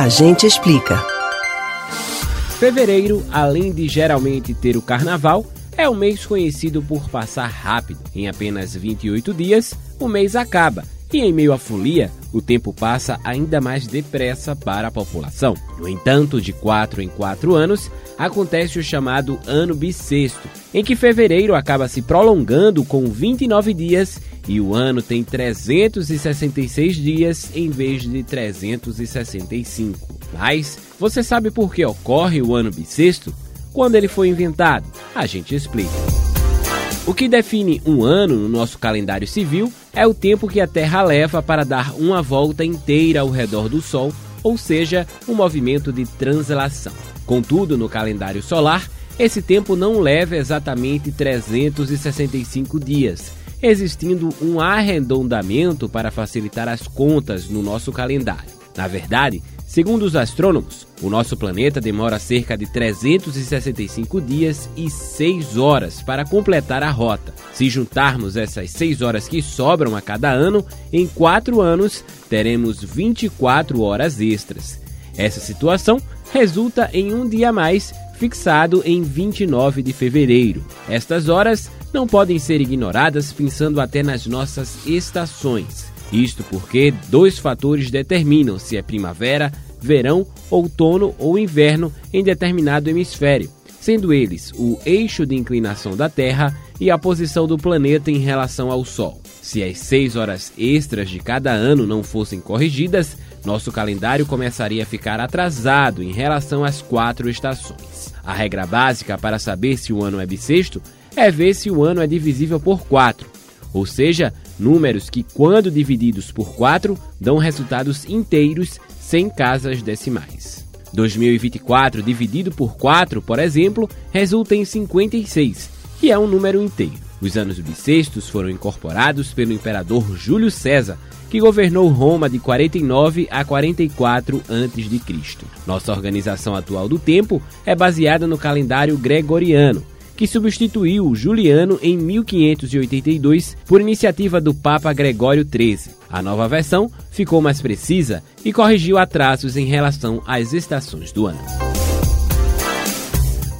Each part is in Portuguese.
A gente explica. Fevereiro, além de geralmente ter o carnaval, é um mês conhecido por passar rápido. Em apenas 28 dias, o mês acaba. E em meio à folia, o tempo passa ainda mais depressa para a população. No entanto, de 4 em 4 anos, acontece o chamado ano bissexto, em que fevereiro acaba se prolongando com 29 dias e o ano tem 366 dias em vez de 365. Mas você sabe por que ocorre o ano bissexto? Quando ele foi inventado? A gente explica. O que define um ano no nosso calendário civil é o tempo que a Terra leva para dar uma volta inteira ao redor do Sol, ou seja, um movimento de translação. Contudo, no calendário solar, esse tempo não leva exatamente 365 dias, existindo um arredondamento para facilitar as contas no nosso calendário. Na verdade, Segundo os astrônomos, o nosso planeta demora cerca de 365 dias e 6 horas para completar a rota. Se juntarmos essas 6 horas que sobram a cada ano, em 4 anos teremos 24 horas extras. Essa situação resulta em um dia a mais, fixado em 29 de fevereiro. Estas horas não podem ser ignoradas pensando até nas nossas estações. Isto porque dois fatores determinam se é primavera, verão, outono ou inverno em determinado hemisfério, sendo eles o eixo de inclinação da Terra e a posição do planeta em relação ao Sol. Se as seis horas extras de cada ano não fossem corrigidas, nosso calendário começaria a ficar atrasado em relação às quatro estações. A regra básica para saber se o ano é bissexto é ver se o ano é divisível por quatro, ou seja, números que, quando divididos por 4, dão resultados inteiros sem casas decimais. 2024 dividido por 4, por exemplo, resulta em 56, que é um número inteiro. Os anos bissextos foram incorporados pelo imperador Júlio César, que governou Roma de 49 a 44 a.C. Nossa organização atual do tempo é baseada no calendário gregoriano, que substituiu Juliano em 1582 por iniciativa do Papa Gregório XIII. A nova versão ficou mais precisa e corrigiu atrasos em relação às estações do ano.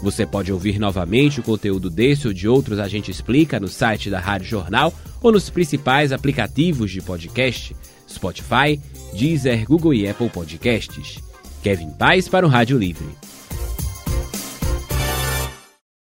Você pode ouvir novamente o conteúdo desse ou de outros A Gente Explica no site da Rádio Jornal ou nos principais aplicativos de podcast, Spotify, Deezer, Google e Apple Podcasts. Kevin Paz para o Rádio Livre.